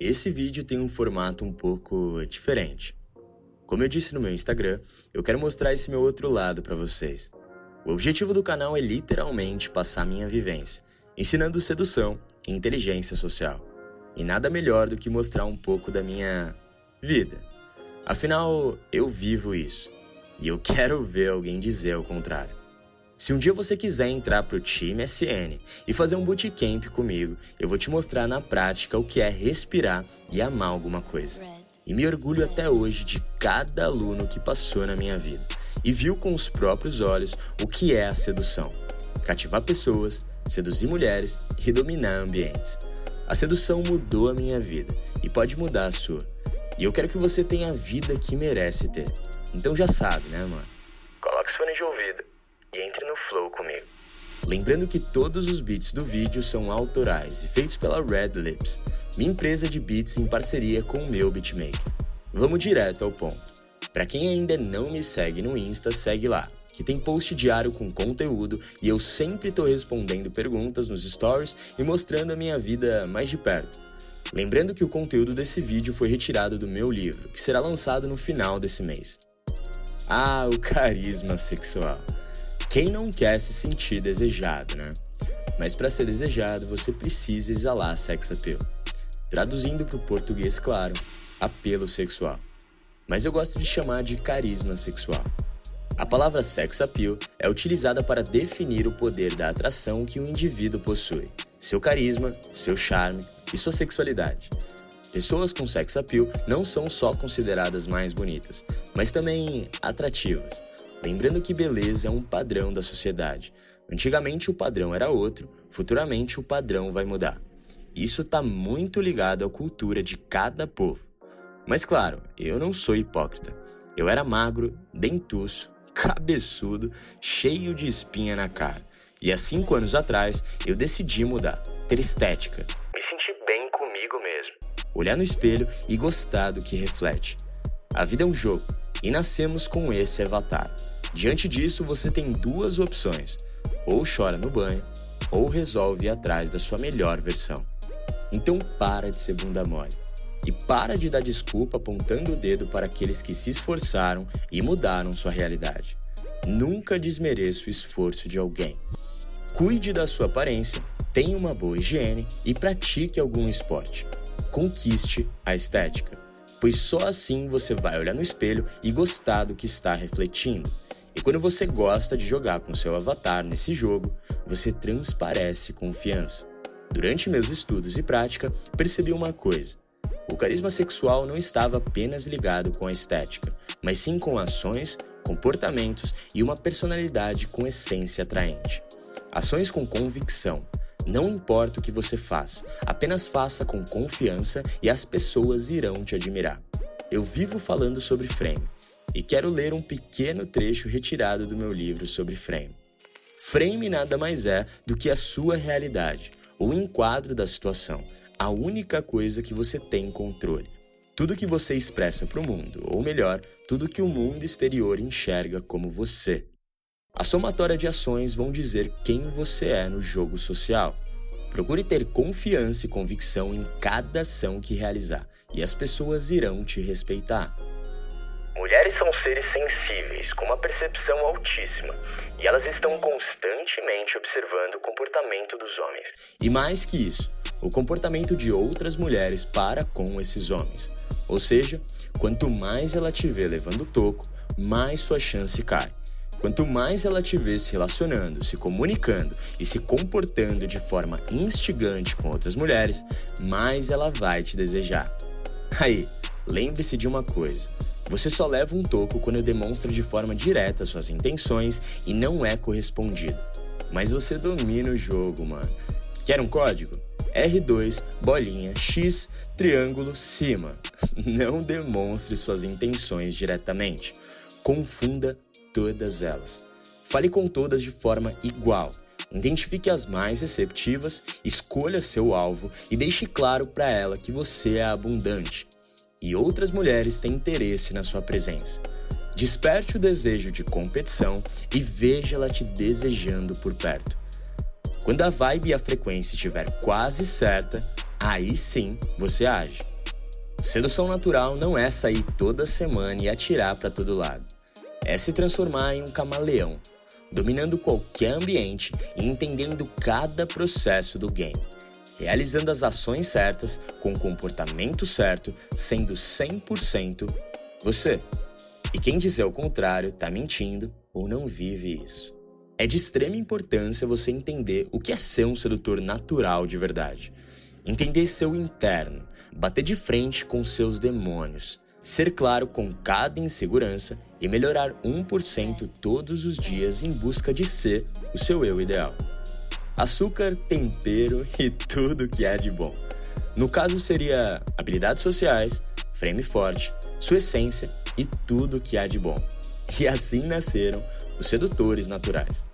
Esse vídeo tem um formato um pouco diferente. Como eu disse no meu Instagram, eu quero mostrar esse meu outro lado para vocês. O objetivo do canal é literalmente passar minha vivência, ensinando sedução e inteligência social. E nada melhor do que mostrar um pouco da minha vida. Afinal, eu vivo isso. E eu quero ver alguém dizer o contrário. Se um dia você quiser entrar pro time SN e fazer um bootcamp comigo, eu vou te mostrar na prática o que é respirar e amar alguma coisa. E me orgulho até hoje de cada aluno que passou na minha vida e viu com os próprios olhos o que é a sedução. Cativar pessoas, seduzir mulheres e dominar ambientes. A sedução mudou a minha vida e pode mudar a sua. E eu quero que você tenha a vida que merece ter. Então já sabe, né, mano? Flow comigo. Lembrando que todos os beats do vídeo são autorais e feitos pela Red Lips, minha empresa de beats em parceria com o meu beatmaker. Vamos direto ao ponto. Para quem ainda não me segue no Insta, segue lá, que tem post diário com conteúdo e eu sempre tô respondendo perguntas nos stories e mostrando a minha vida mais de perto. Lembrando que o conteúdo desse vídeo foi retirado do meu livro, que será lançado no final desse mês. Ah, o carisma sexual. Quem não quer se sentir desejado, né? Mas para ser desejado, você precisa exalar sex appeal. Traduzindo para o português claro, apelo sexual. Mas eu gosto de chamar de carisma sexual. A palavra sex appeal é utilizada para definir o poder da atração que um indivíduo possui, seu carisma, seu charme e sua sexualidade. Pessoas com sex appeal não são só consideradas mais bonitas, mas também atrativas, Lembrando que beleza é um padrão da sociedade. Antigamente o padrão era outro, futuramente o padrão vai mudar. Isso está muito ligado à cultura de cada povo. Mas claro, eu não sou hipócrita. Eu era magro, dentuço, cabeçudo, cheio de espinha na cara. E há cinco anos atrás eu decidi mudar, ter estética. Me sentir bem comigo mesmo. Olhar no espelho e gostar do que reflete. A vida é um jogo e nascemos com esse avatar. Diante disso, você tem duas opções: ou chora no banho, ou resolve ir atrás da sua melhor versão. Então para de ser bunda mole. E para de dar desculpa apontando o dedo para aqueles que se esforçaram e mudaram sua realidade. Nunca desmereça o esforço de alguém. Cuide da sua aparência, tenha uma boa higiene e pratique algum esporte. Conquiste a estética pois só assim você vai olhar no espelho e gostar do que está refletindo. E quando você gosta de jogar com seu avatar nesse jogo, você transparece confiança. Durante meus estudos e prática, percebi uma coisa: o carisma sexual não estava apenas ligado com a estética, mas sim com ações, comportamentos e uma personalidade com essência atraente. Ações com convicção, não importa o que você faz, apenas faça com confiança e as pessoas irão te admirar. Eu vivo falando sobre frame e quero ler um pequeno trecho retirado do meu livro sobre frame. Frame nada mais é do que a sua realidade, o enquadro da situação, a única coisa que você tem controle. Tudo que você expressa para o mundo, ou melhor, tudo que o mundo exterior enxerga como você. A somatória de ações vão dizer quem você é no jogo social. Procure ter confiança e convicção em cada ação que realizar, e as pessoas irão te respeitar. Mulheres são seres sensíveis, com uma percepção altíssima, e elas estão constantemente observando o comportamento dos homens. E mais que isso, o comportamento de outras mulheres para com esses homens. Ou seja, quanto mais ela te vê levando toco, mais sua chance cai. Quanto mais ela te vê se relacionando, se comunicando e se comportando de forma instigante com outras mulheres, mais ela vai te desejar. Aí, lembre-se de uma coisa: você só leva um toco quando demonstra de forma direta suas intenções e não é correspondido. Mas você domina o jogo, mano. Quer um código? R2, bolinha, X, triângulo, cima. Não demonstre suas intenções diretamente. Confunda todas elas. Fale com todas de forma igual. Identifique as mais receptivas, escolha seu alvo e deixe claro para ela que você é abundante e outras mulheres têm interesse na sua presença. Desperte o desejo de competição e veja ela te desejando por perto. Quando a vibe e a frequência estiver quase certa, aí sim você age. Sedução natural não é sair toda semana e atirar para todo lado. É se transformar em um camaleão, dominando qualquer ambiente e entendendo cada processo do game, realizando as ações certas com o comportamento certo, sendo 100% você. E quem dizer o contrário tá mentindo ou não vive isso. É de extrema importância você entender o que é ser um sedutor natural de verdade. Entender seu interno, bater de frente com seus demônios, ser claro com cada insegurança e melhorar 1% todos os dias em busca de ser o seu eu ideal. Açúcar, tempero e tudo que há de bom. No caso seria habilidades sociais, frame forte, sua essência e tudo que há de bom. E assim nasceram os sedutores naturais.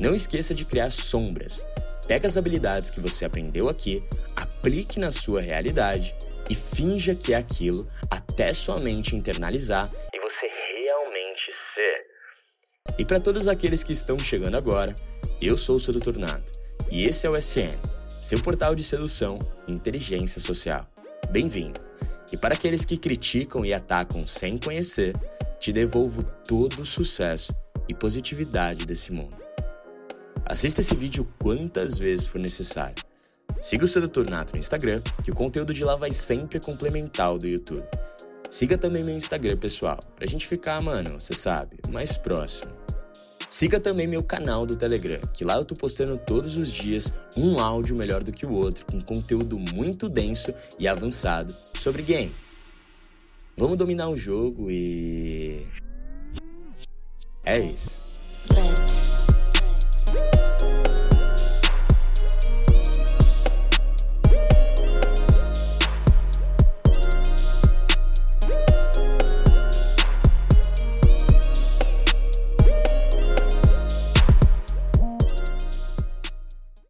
Não esqueça de criar sombras. Pega as habilidades que você aprendeu aqui, aplique na sua realidade e finja que é aquilo até sua mente internalizar e você realmente ser. E para todos aqueles que estão chegando agora, eu sou o Sedutor Nato e esse é o SN, seu portal de sedução e inteligência social. Bem-vindo! E para aqueles que criticam e atacam sem conhecer, te devolvo todo o sucesso e positividade desse mundo. Assista esse vídeo quantas vezes for necessário Siga o Sedutor Nato no Instagram, que o conteúdo de lá vai sempre complementar o do YouTube. Siga também meu Instagram pessoal, pra gente ficar, mano, você sabe, mais próximo. Siga também meu canal do Telegram, que lá eu tô postando todos os dias um áudio melhor do que o outro, com conteúdo muito denso e avançado sobre game. Vamos dominar o jogo e. É isso.